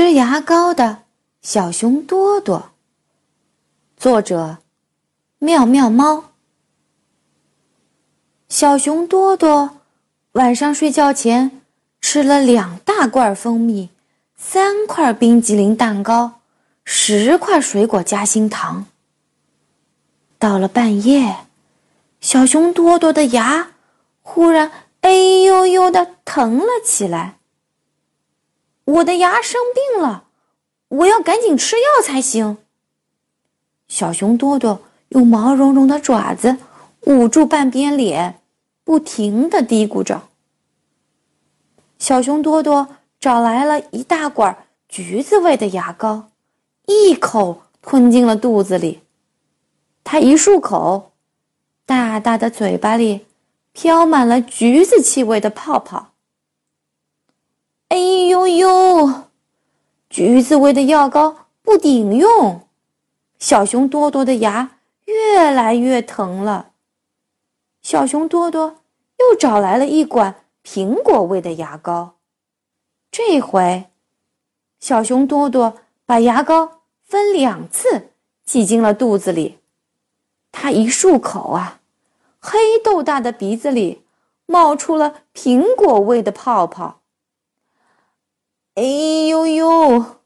吃牙膏的小熊多多，作者：妙妙猫。小熊多多晚上睡觉前吃了两大罐蜂蜜，三块冰激凌蛋糕，十块水果夹心糖。到了半夜，小熊多多的牙忽然哎呦呦的疼了起来。我的牙生病了，我要赶紧吃药才行。小熊多多用毛茸茸的爪子捂住半边脸，不停的嘀咕着。小熊多多找来了一大管橘子味的牙膏，一口吞进了肚子里。他一漱口，大大的嘴巴里飘满了橘子气味的泡泡。哎呦呦！橘子味的药膏不顶用，小熊多多的牙越来越疼了。小熊多多又找来了一管苹果味的牙膏，这回，小熊多多把牙膏分两次挤进了肚子里。他一漱口啊，黑豆大的鼻子里冒出了苹果味的泡泡。哎呦呦！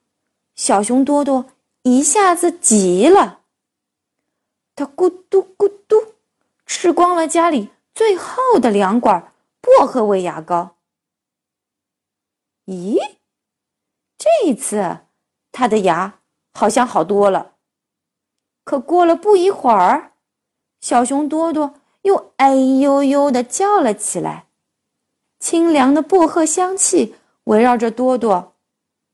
小熊多多一下子急了，他咕嘟咕嘟吃光了家里最后的两管薄荷味牙膏。咦，这一次他的牙好像好多了。可过了不一会儿，小熊多多又哎呦呦的叫了起来，清凉的薄荷香气。围绕着多多，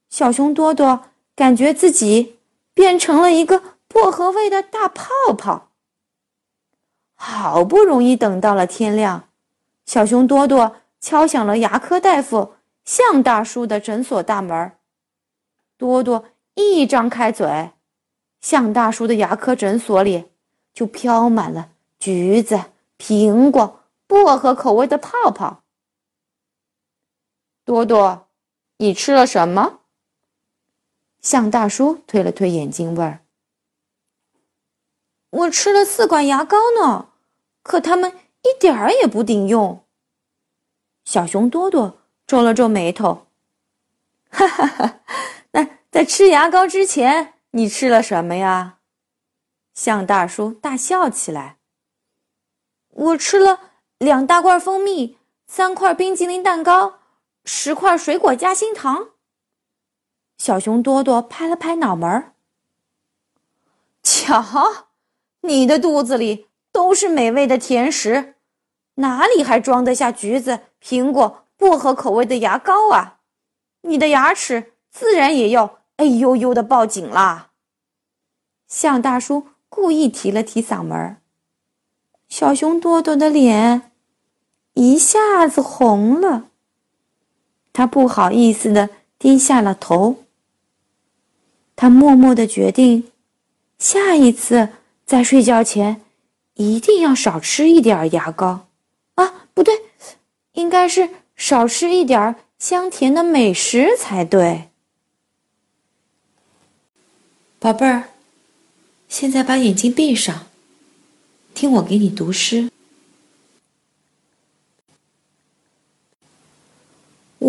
小熊多多感觉自己变成了一个薄荷味的大泡泡。好不容易等到了天亮，小熊多多敲响了牙科大夫向大叔的诊所大门。多多一张开嘴，向大叔的牙科诊所里就飘满了橘子、苹果、薄荷口味的泡泡。多多，你吃了什么？向大叔推了推眼镜，问：“我吃了四管牙膏呢，可它们一点儿也不顶用。”小熊多多皱了皱眉头：“哈哈哈，那在吃牙膏之前，你吃了什么呀？”向大叔大笑起来：“我吃了两大罐蜂蜜，三块冰激凌蛋糕。”十块水果夹心糖。小熊多多拍了拍脑门儿，瞧，你的肚子里都是美味的甜食，哪里还装得下橘子、苹果、薄荷口味的牙膏啊？你的牙齿自然也要哎呦呦的报警啦。向大叔故意提了提嗓门儿，小熊多多的脸一下子红了。他不好意思的低下了头。他默默的决定，下一次在睡觉前一定要少吃一点牙膏。啊，不对，应该是少吃一点香甜的美食才对。宝贝儿，现在把眼睛闭上，听我给你读诗。